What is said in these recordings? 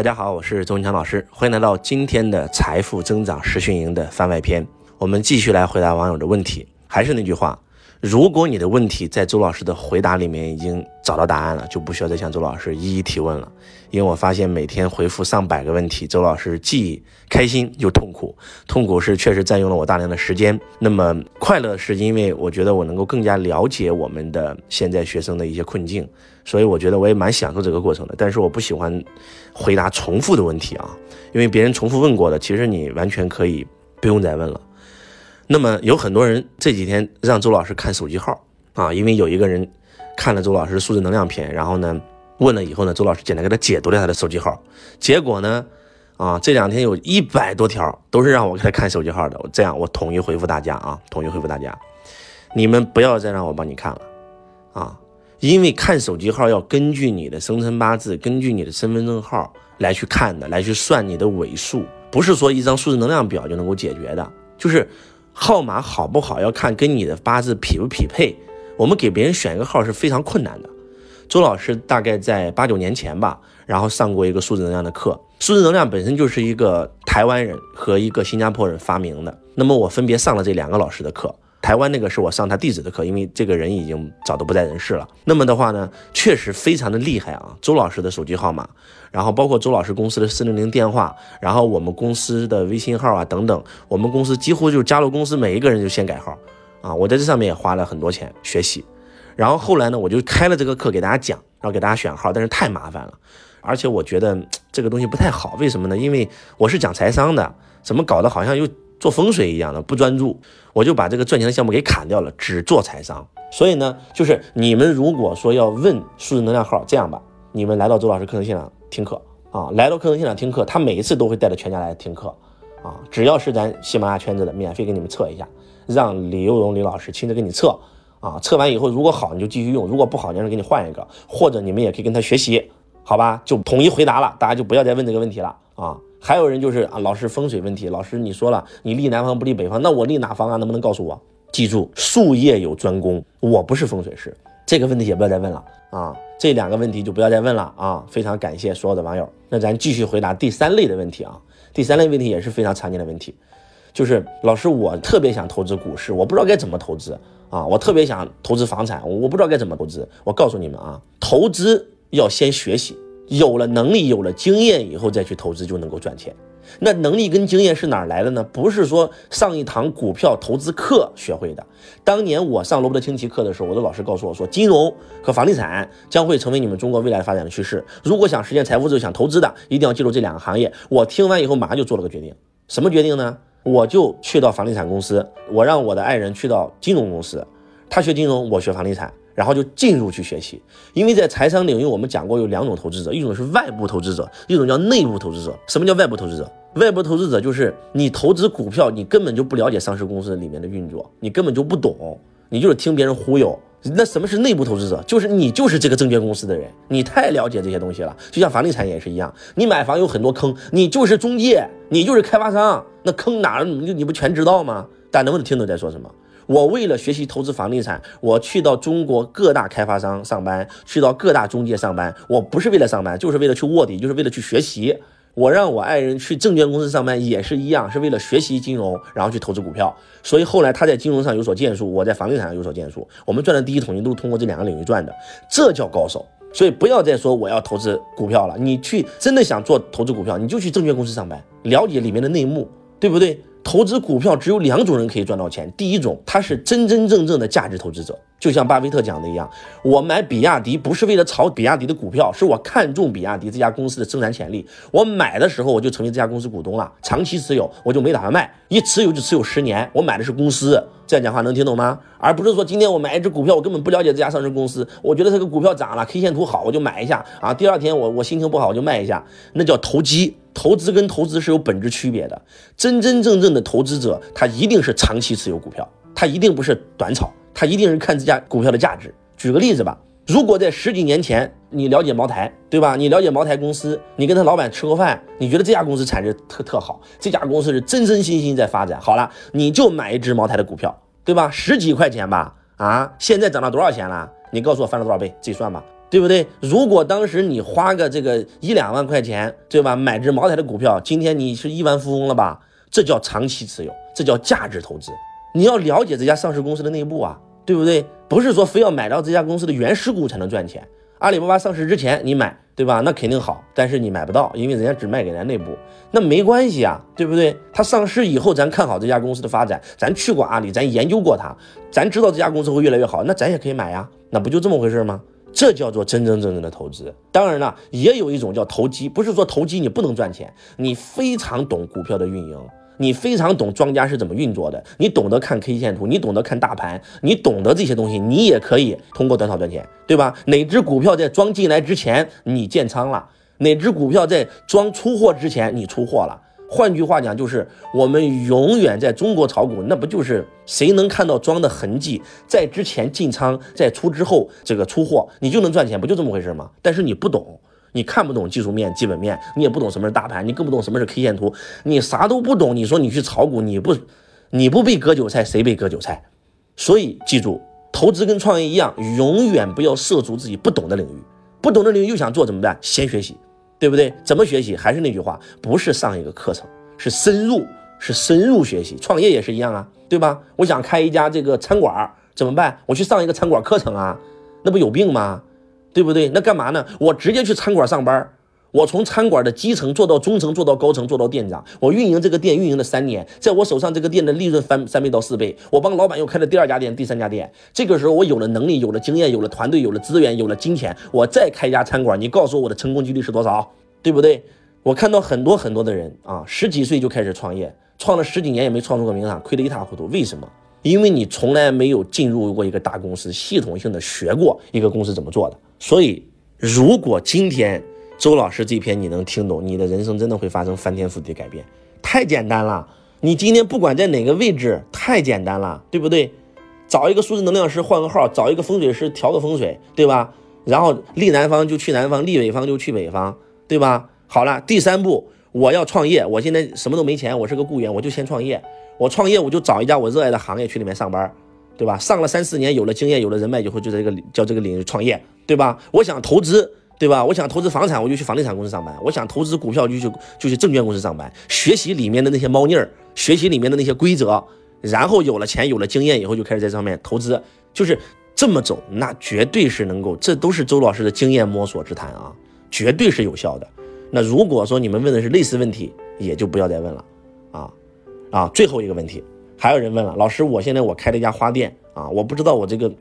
大家好，我是周文强老师，欢迎来到今天的财富增长实训营的番外篇。我们继续来回答网友的问题。还是那句话，如果你的问题在周老师的回答里面已经找到答案了，就不需要再向周老师一一提问了。因为我发现每天回复上百个问题，周老师既开心又痛苦。痛苦是确实占用了我大量的时间，那么快乐是因为我觉得我能够更加了解我们的现在学生的一些困境，所以我觉得我也蛮享受这个过程的。但是我不喜欢回答重复的问题啊，因为别人重复问过的，其实你完全可以不用再问了。那么有很多人这几天让周老师看手机号啊，因为有一个人看了周老师数字能量篇，然后呢。问了以后呢，周老师简单给他解读了他的手机号，结果呢，啊，这两天有一百多条都是让我给他看手机号的。这样，我统一回复大家啊，统一回复大家，你们不要再让我帮你看了，啊，因为看手机号要根据你的生辰八字，根据你的身份证号来去看的，来去算你的尾数，不是说一张数字能量表就能够解决的，就是号码好不好要看跟你的八字匹不匹配。我们给别人选一个号是非常困难的。周老师大概在八九年前吧，然后上过一个数字能量的课。数字能量本身就是一个台湾人和一个新加坡人发明的。那么我分别上了这两个老师的课。台湾那个是我上他弟子的课，因为这个人已经早都不在人世了。那么的话呢，确实非常的厉害啊。周老师的手机号码，然后包括周老师公司的四零零电话，然后我们公司的微信号啊等等，我们公司几乎就是加入公司每一个人就先改号啊。我在这上面也花了很多钱学习。然后后来呢，我就开了这个课给大家讲，然后给大家选号，但是太麻烦了，而且我觉得这个东西不太好。为什么呢？因为我是讲财商的，怎么搞得好像又做风水一样的，不专注。我就把这个赚钱的项目给砍掉了，只做财商。所以呢，就是你们如果说要问数字能量号，这样吧，你们来到周老师课程现场听课啊，来到课程现场听课，他每一次都会带着全家来听课啊，只要是咱喜马拉雅圈子的，免费给你们测一下，让李幼荣李老师亲自给你测。啊，测完以后如果好你就继续用，如果不好，让他给你换一个，或者你们也可以跟他学习，好吧？就统一回答了，大家就不要再问这个问题了啊。还有人就是啊，老师风水问题，老师你说了你立南方不立北方，那我立哪方啊？能不能告诉我？记住，术业有专攻，我不是风水师，这个问题也不要再问了啊。这两个问题就不要再问了啊。非常感谢所有的网友，那咱继续回答第三类的问题啊。第三类问题也是非常常见的问题，就是老师我特别想投资股市，我不知道该怎么投资。啊，我特别想投资房产，我不知道该怎么投资。我告诉你们啊，投资要先学习，有了能力，有了经验以后再去投资就能够赚钱。那能力跟经验是哪来的呢？不是说上一堂股票投资课学会的。当年我上罗伯特清崎课的时候，我的老师告诉我说，金融和房地产将会成为你们中国未来发展的趋势。如果想实现财富自由、想投资的，一定要记住这两个行业。我听完以后马上就做了个决定，什么决定呢？我就去到房地产公司，我让我的爱人去到金融公司，他学金融，我学房地产，然后就进入去学习。因为在财商领域，我们讲过有两种投资者，一种是外部投资者，一种叫内部投资者。什么叫外部投资者？外部投资者就是你投资股票，你根本就不了解上市公司里面的运作，你根本就不懂，你就是听别人忽悠。那什么是内部投资者？就是你就是这个证券公司的人，你太了解这些东西了。就像房地产也是一样，你买房有很多坑，你就是中介，你就是开发商，那坑哪儿你你不全知道吗？大家能不能听懂在说什么？我为了学习投资房地产，我去到中国各大开发商上班，去到各大中介上班，我不是为了上班，就是为了去卧底，就是为了去学习。我让我爱人去证券公司上班也是一样，是为了学习金融，然后去投资股票。所以后来他在金融上有所建树，我在房地产上有所建树。我们赚的第一桶金都是通过这两个领域赚的，这叫高手。所以不要再说我要投资股票了，你去真的想做投资股票，你就去证券公司上班，了解里面的内幕，对不对？投资股票只有两种人可以赚到钱，第一种他是真真正正的价值投资者，就像巴菲特讲的一样，我买比亚迪不是为了炒比亚迪的股票，是我看中比亚迪这家公司的生产潜力，我买的时候我就成为这家公司股东了，长期持有，我就没打算卖，一持有就持有十年，我买的是公司。这样讲话能听懂吗？而不是说今天我买一只股票，我根本不了解这家上市公司，我觉得这个股票涨了，K 线图好，我就买一下啊。第二天我我心情不好，我就卖一下，那叫投机。投资跟投资是有本质区别的。真真正正的投资者，他一定是长期持有股票，他一定不是短炒，他一定是看这家股票的价值。举个例子吧，如果在十几年前你了解茅台，对吧？你了解茅台公司，你跟他老板吃过饭，你觉得这家公司产值特特好，这家公司是真真心心在发展。好了，你就买一只茅台的股票。对吧？十几块钱吧，啊，现在涨到多少钱了？你告诉我翻了多少倍，自己算吧。对不对？如果当时你花个这个一两万块钱，对吧？买只茅台的股票，今天你是亿万富翁了吧？这叫长期持有，这叫价值投资。你要了解这家上市公司的内部啊，对不对？不是说非要买到这家公司的原始股才能赚钱。阿里巴巴上市之前你买，对吧？那肯定好，但是你买不到，因为人家只卖给咱内部。那没关系啊，对不对？它上市以后，咱看好这家公司的发展，咱去过阿里，咱研究过它，咱知道这家公司会越来越好，那咱也可以买呀。那不就这么回事吗？这叫做真真正正的投资。当然了，也有一种叫投机，不是说投机你不能赚钱，你非常懂股票的运营，你非常懂庄家是怎么运作的，你懂得看 K 线图，你懂得看大盘，你懂得这些东西，你也可以通过短炒赚钱，对吧？哪只股票在庄进来之前你建仓了，哪只股票在庄出货之前你出货了。换句话讲，就是我们永远在中国炒股，那不就是谁能看到庄的痕迹，在之前进仓，在出之后这个出货，你就能赚钱，不就这么回事吗？但是你不懂，你看不懂技术面、基本面，你也不懂什么是大盘，你更不懂什么是 K 线图，你啥都不懂。你说你去炒股，你不你不被割韭菜，谁被割韭菜？所以记住，投资跟创业一样，永远不要涉足自己不懂的领域，不懂的领域又想做怎么办？先学习。对不对？怎么学习？还是那句话，不是上一个课程，是深入，是深入学习。创业也是一样啊，对吧？我想开一家这个餐馆，怎么办？我去上一个餐馆课程啊，那不有病吗？对不对？那干嘛呢？我直接去餐馆上班。我从餐馆的基层做到中层，做到高层，做到店长。我运营这个店运营了三年，在我手上这个店的利润翻三倍到四倍。我帮老板又开了第二家店、第三家店。这个时候我有了能力，有了经验，有了团队，有了资源，有了金钱，我再开一家餐馆。你告诉我我的成功几率是多少？对不对？我看到很多很多的人啊，十几岁就开始创业，创了十几年也没创出个名堂，亏得一塌糊涂。为什么？因为你从来没有进入过一个大公司，系统性的学过一个公司怎么做的。所以，如果今天。周老师这篇你能听懂，你的人生真的会发生翻天覆地改变，太简单了。你今天不管在哪个位置，太简单了，对不对？找一个数字能量师换个号，找一个风水师调个风水，对吧？然后立南方就去南方，立北方就去北方，对吧？好了，第三步我要创业，我现在什么都没钱，我是个雇员，我就先创业。我创业我就找一家我热爱的行业去里面上班，对吧？上了三四年，有了经验，有了人脉以后，就在这个叫这个领域创业，对吧？我想投资。对吧？我想投资房产，我就去房地产公司上班；我想投资股票，就去就去证券公司上班，学习里面的那些猫腻儿，学习里面的那些规则，然后有了钱，有了经验以后，就开始在上面投资，就是这么走，那绝对是能够，这都是周老师的经验摸索之谈啊，绝对是有效的。那如果说你们问的是类似问题，也就不要再问了，啊啊，最后一个问题，还有人问了，老师，我现在我开了一家花店啊，我不知道我这个。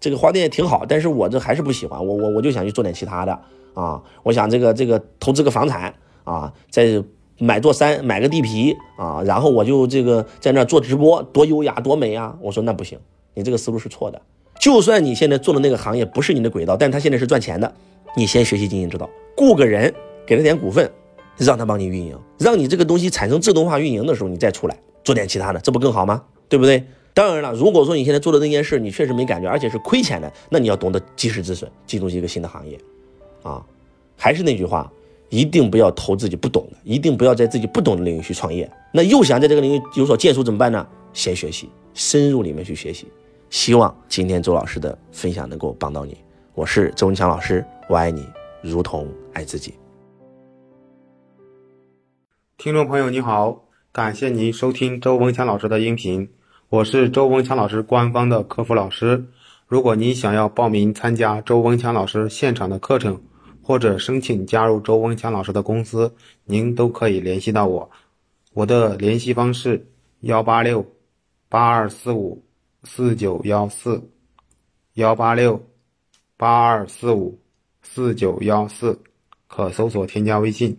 这个花店也挺好，但是我这还是不喜欢，我我我就想去做点其他的啊，我想这个这个投资个房产啊，再买座山，买个地皮啊，然后我就这个在那做直播，多优雅多美啊！我说那不行，你这个思路是错的。就算你现在做的那个行业不是你的轨道，但他现在是赚钱的，你先学习经营之道，雇个人给他点股份，让他帮你运营，让你这个东西产生自动化运营的时候，你再出来做点其他的，这不更好吗？对不对？当然了，如果说你现在做的那件事你确实没感觉，而且是亏钱的，那你要懂得及时止损，进入一个新的行业，啊，还是那句话，一定不要投自己不懂的，一定不要在自己不懂的领域去创业。那又想在这个领域有所建树怎么办呢？先学习，深入里面去学习。希望今天周老师的分享能够帮到你。我是周文强老师，我爱你如同爱自己。听众朋友你好。感谢您收听周文强老师的音频，我是周文强老师官方的客服老师。如果您想要报名参加周文强老师现场的课程，或者申请加入周文强老师的公司，您都可以联系到我。我的联系方式：幺八六八二四五四九幺四，幺八六八二四五四九幺四，可搜索添加微信。